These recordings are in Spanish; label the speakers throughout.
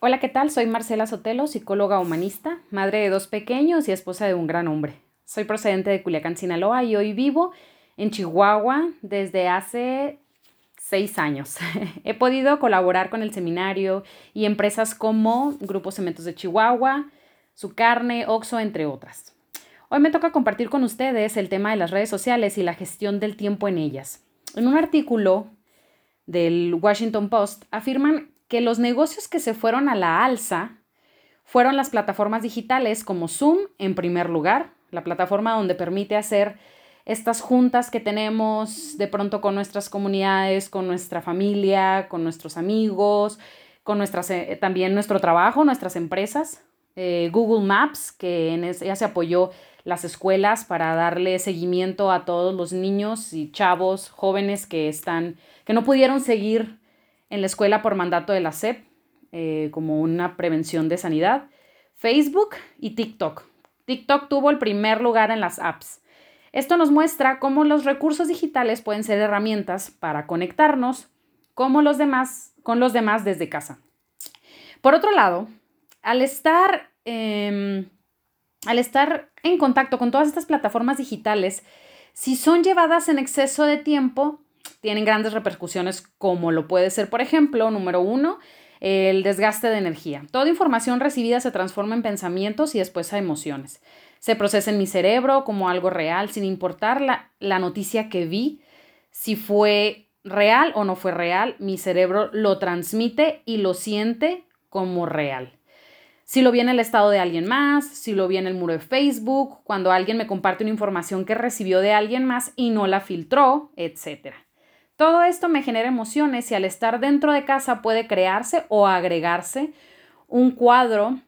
Speaker 1: Hola, ¿qué tal? Soy Marcela Sotelo, psicóloga humanista, madre de dos pequeños y esposa de un gran hombre. Soy procedente de Culiacán, Sinaloa y hoy vivo en Chihuahua desde hace seis años. He podido colaborar con el seminario y empresas como Grupos Cementos de Chihuahua, Su Carne, Oxo, entre otras. Hoy me toca compartir con ustedes el tema de las redes sociales y la gestión del tiempo en ellas. En un artículo del Washington Post afirman que los negocios que se fueron a la alza fueron las plataformas digitales como Zoom en primer lugar, la plataforma donde permite hacer estas juntas que tenemos de pronto con nuestras comunidades, con nuestra familia, con nuestros amigos, con nuestras, eh, también nuestro trabajo, nuestras empresas. Eh, Google Maps, que ya se apoyó las escuelas para darle seguimiento a todos los niños y chavos jóvenes que están, que no pudieron seguir en la escuela por mandato de la SEP, eh, como una prevención de sanidad, Facebook y TikTok. TikTok tuvo el primer lugar en las apps. Esto nos muestra cómo los recursos digitales pueden ser herramientas para conectarnos los demás, con los demás desde casa. Por otro lado, al estar, em, al estar en contacto con todas estas plataformas digitales, si son llevadas en exceso de tiempo, tienen grandes repercusiones como lo puede ser, por ejemplo, número uno, el desgaste de energía. Toda información recibida se transforma en pensamientos y después a emociones. Se procesa en mi cerebro como algo real, sin importar la, la noticia que vi, si fue real o no fue real, mi cerebro lo transmite y lo siente como real. Si lo vi en el estado de alguien más, si lo vi en el muro de Facebook, cuando alguien me comparte una información que recibió de alguien más y no la filtró, etc. Todo esto me genera emociones y al estar dentro de casa puede crearse o agregarse un cuadro,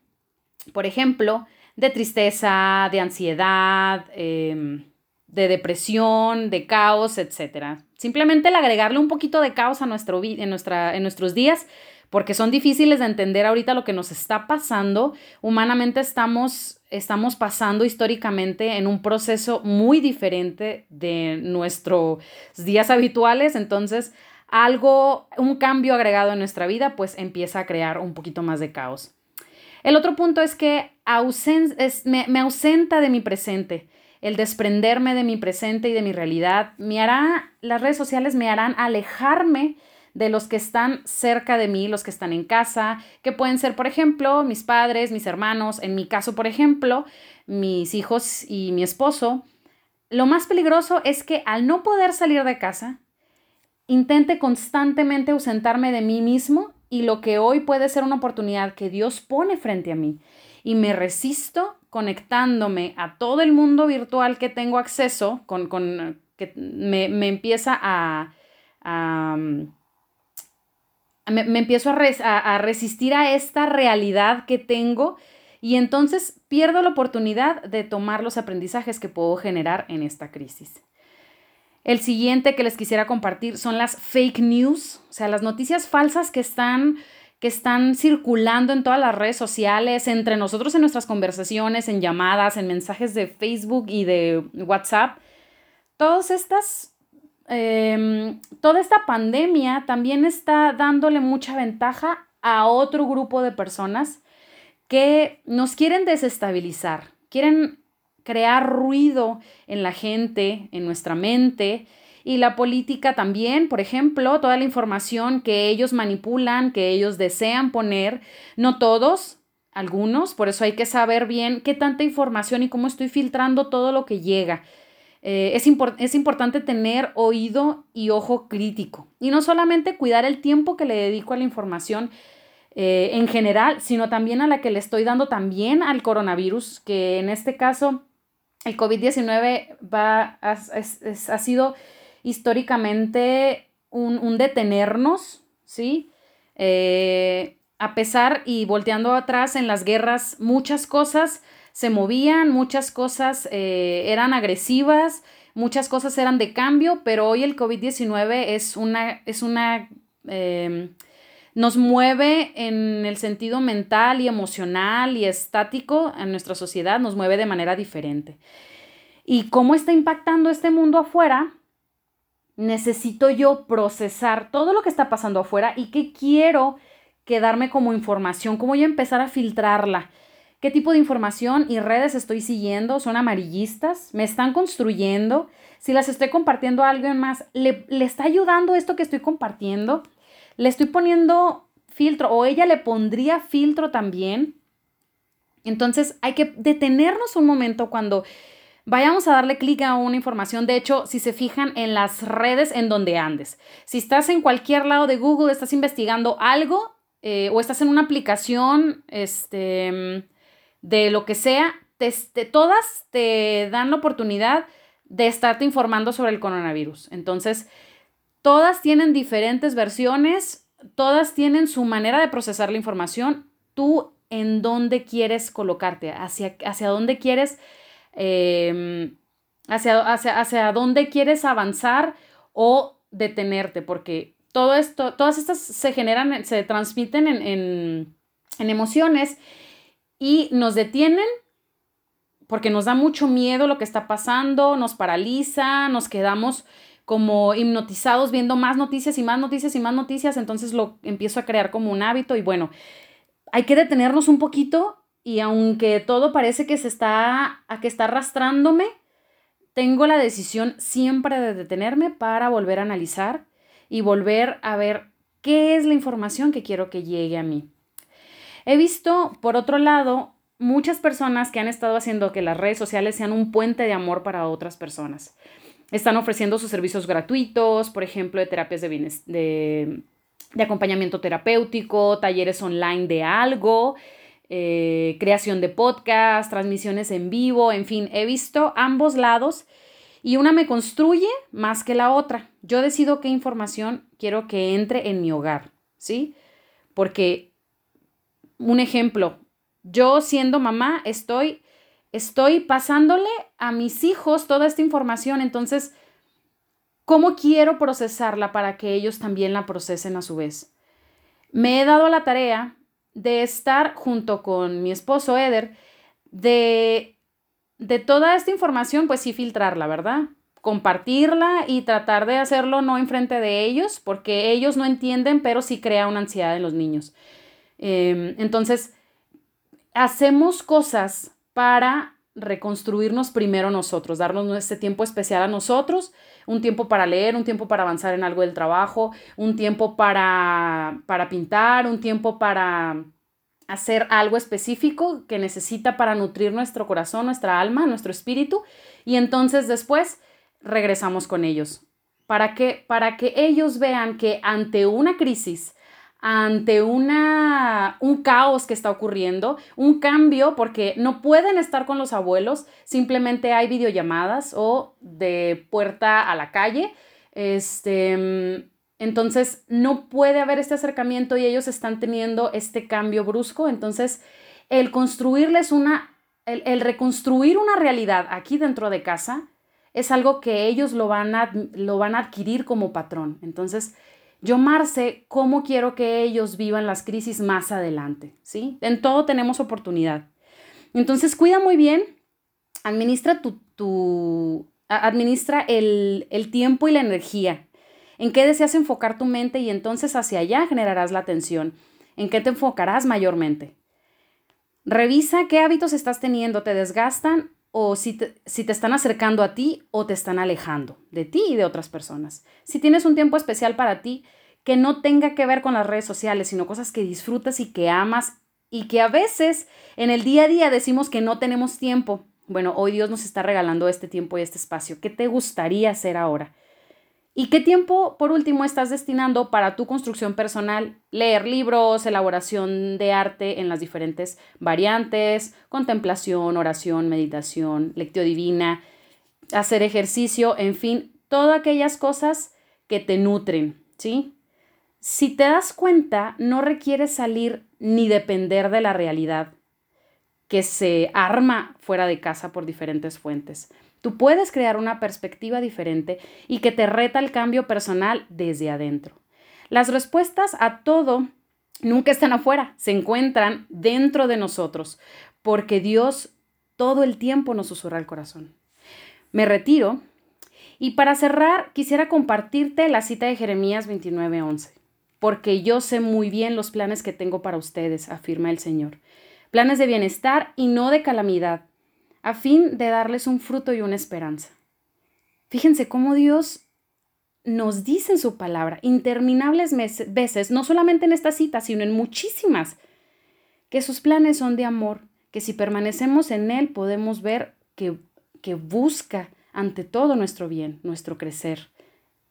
Speaker 1: por ejemplo, de tristeza, de ansiedad, em, de depresión, de caos, etc. Simplemente el agregarle un poquito de caos a nuestro, en, nuestra, en nuestros días porque son difíciles de entender ahorita lo que nos está pasando. Humanamente estamos, estamos pasando históricamente en un proceso muy diferente de nuestros días habituales, entonces algo, un cambio agregado en nuestra vida, pues empieza a crear un poquito más de caos. El otro punto es que me, me ausenta de mi presente el desprenderme de mi presente y de mi realidad, me hará, las redes sociales me harán alejarme de los que están cerca de mí, los que están en casa, que pueden ser, por ejemplo, mis padres, mis hermanos, en mi caso, por ejemplo, mis hijos y mi esposo. Lo más peligroso es que al no poder salir de casa, intente constantemente ausentarme de mí mismo y lo que hoy puede ser una oportunidad que Dios pone frente a mí y me resisto conectándome a todo el mundo virtual que tengo acceso, con, que me, empieza a, me, empiezo a, resistir a esta realidad que tengo y entonces pierdo la oportunidad de tomar los aprendizajes que puedo generar en esta crisis. El siguiente que les quisiera compartir son las fake news, o sea, las noticias falsas que están que están circulando en todas las redes sociales, entre nosotros en nuestras conversaciones, en llamadas, en mensajes de Facebook y de WhatsApp. Todas estas Em, toda esta pandemia también está dándole mucha ventaja a otro grupo de personas que nos quieren desestabilizar, quieren crear ruido en la gente, en nuestra mente, y la política también, por ejemplo, toda la información que ellos manipulan, que ellos desean poner, no todos, algunos, por eso hay que saber bien qué tanta información y cómo estoy filtrando todo lo que llega. Eh, es, es importante tener oído y ojo crítico. Y no solamente cuidar el tiempo que le dedico a la información eh, en general, sino también a la que le estoy dando también al coronavirus, que en este caso el COVID-19 va, ha, ha, sido históricamente un, detenernos, ¿sí? Eh, a pesar y volteando atrás en las guerras, muchas cosas se movían, muchas cosas eh, eran agresivas, muchas cosas eran de cambio, pero hoy el COVID-19 es una, es una, em, nos mueve en el sentido mental y emocional y estático en nuestra sociedad, nos mueve de manera diferente. ¿Y cómo está impactando este mundo afuera? Necesito yo procesar todo lo que está pasando afuera y qué quiero quedarme como información? ¿Cómo a empezar a filtrarla? ¿Qué tipo de información y redes estoy siguiendo? ¿Son amarillistas? ¿Me están construyendo? Si las estoy compartiendo a alguien más, ¿le, ¿le está ayudando esto que estoy compartiendo? ¿Le estoy poniendo filtro o ella le pondría filtro también? Entonces hay que detenernos un momento cuando vayamos a darle clic a una información. De hecho, si se fijan en las redes en donde andes, si estás en cualquier lado de Google, estás investigando algo eh, o estás en una aplicación, este de lo que sea, todas te dan la oportunidad de estarte informando sobre el coronavirus. Entonces, todas tienen diferentes versiones, todas tienen su manera de procesar la información. Tú en dónde quieres colocarte, hacia, hacia dónde quieres, em, hacia, hacia, dónde quieres avanzar o detenerte, porque todo esto, todas estas se generan, se transmiten en emociones y nos detienen porque nos da mucho miedo lo que está pasando, nos paraliza, nos quedamos como hipnotizados viendo más noticias y más noticias y más noticias, entonces lo empiezo a crear como un hábito y bueno, hay que detenernos un poquito y aunque todo parece que se está a que está arrastrándome, tengo la decisión siempre de detenerme para volver a analizar y volver a ver qué es la información que quiero que llegue a mí. He visto, por otro lado, muchas personas que han estado haciendo que las redes sociales sean un puente de amor para otras personas. Están ofreciendo sus servicios gratuitos, por ejemplo, de terapias de, de, acompañamiento terapéutico, talleres online de algo, eh, creación de podcast, transmisiones en vivo, en fin, he visto ambos lados y una me construye más que la otra. Yo decido qué información quiero que entre en mi hogar, ¿sí? Porque un ejemplo, yo siendo mamá estoy, estoy pasándole a mis hijos toda esta información, entonces, ¿cómo quiero procesarla para que ellos también la procesen a su vez? Me he dado la tarea de estar junto con mi esposo Eder, de, de toda esta información, pues sí filtrarla, ¿verdad? compartirla y tratar de hacerlo no enfrente de ellos, porque ellos no entienden, pero sí crea una ansiedad en los niños. Em, entonces, hacemos cosas para reconstruirnos primero nosotros, darnos este tiempo especial a nosotros, un tiempo para leer, un tiempo para avanzar en algo del trabajo, un tiempo para, para pintar, un tiempo para hacer algo específico que necesita para nutrir nuestro corazón, nuestra alma, nuestro espíritu, y entonces después regresamos con ellos. ¿Para que Para que ellos vean que ante una crisis, ante una, un caos que está ocurriendo, un cambio, porque no pueden estar con los abuelos, simplemente hay videollamadas o de puerta a la calle. Este, entonces, no puede haber este acercamiento y ellos están teniendo este cambio brusco. Entonces, el construirles una, el, reconstruir una realidad aquí dentro de casa es algo que ellos lo van a, lo van a adquirir como patrón. Entonces, yo, Marce, ¿cómo quiero que ellos vivan las crisis más adelante? ¿Sí? En todo tenemos oportunidad. Entonces, cuida muy bien, administra tu, tu administra el, el tiempo y la energía. ¿En qué deseas enfocar tu mente? Y entonces hacia allá generarás la atención. ¿En qué te enfocarás mayormente? Revisa qué hábitos estás teniendo, te desgastan o si te, si te están acercando a ti o te están alejando de ti y de otras personas. Si tienes un tiempo especial para ti, que no tenga que ver con las redes sociales, sino cosas que disfrutas y que amas y que a veces en el día a día decimos que no tenemos tiempo. Bueno, hoy Dios nos está regalando este tiempo y este espacio. ¿Qué te gustaría hacer ahora? ¿Y qué tiempo, por último, estás destinando para tu construcción personal? Leer libros, elaboración de arte en las diferentes variantes, contemplación, oración, meditación, lectio divina, hacer ejercicio, en fin, todas aquellas cosas que te nutren, ¿sí? Si te das cuenta, no requiere salir ni depender de la realidad que se arma fuera de casa por diferentes fuentes. Tú puedes crear una perspectiva diferente y que te reta el cambio personal desde adentro. Las respuestas a todo nunca están afuera, se encuentran dentro de nosotros, porque Dios todo el tiempo nos susurra el corazón. Me retiro y para cerrar quisiera compartirte la cita de Jeremías 29:11. Porque yo sé muy bien los planes que tengo para ustedes, afirma el Señor. Planes de bienestar y no de calamidad, a fin de darles un fruto y una esperanza. Fíjense cómo Dios nos dice en su palabra interminables veces, no solamente en esta cita, sino en muchísimas, que sus planes son de amor, que si permanecemos en Él podemos ver que, que busca ante todo nuestro bien, nuestro crecer.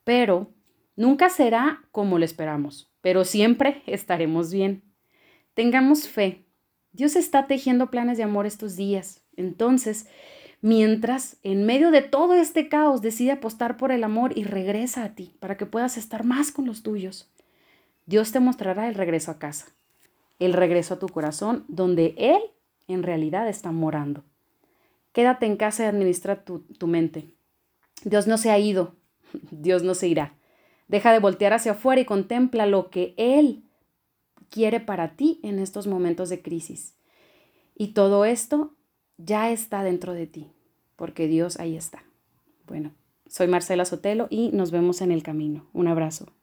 Speaker 1: Pero nunca será como lo esperamos, pero siempre estaremos bien. Tengamos fe. Dios está tejiendo planes de amor estos días. Entonces, mientras en medio de todo este caos decide apostar por el amor y regresa a ti para que puedas estar más con los tuyos, Dios te mostrará el regreso a casa, el regreso a tu corazón, donde Él en realidad está morando. Quédate en casa y administra tu, tu mente. Dios no se ha ido, Dios no se irá. Deja de voltear hacia afuera y contempla lo que Él quiere para ti en estos momentos de crisis. Y todo esto ya está dentro de ti, porque Dios ahí está. Bueno, soy Marcela Sotelo y nos vemos en el camino. Un abrazo.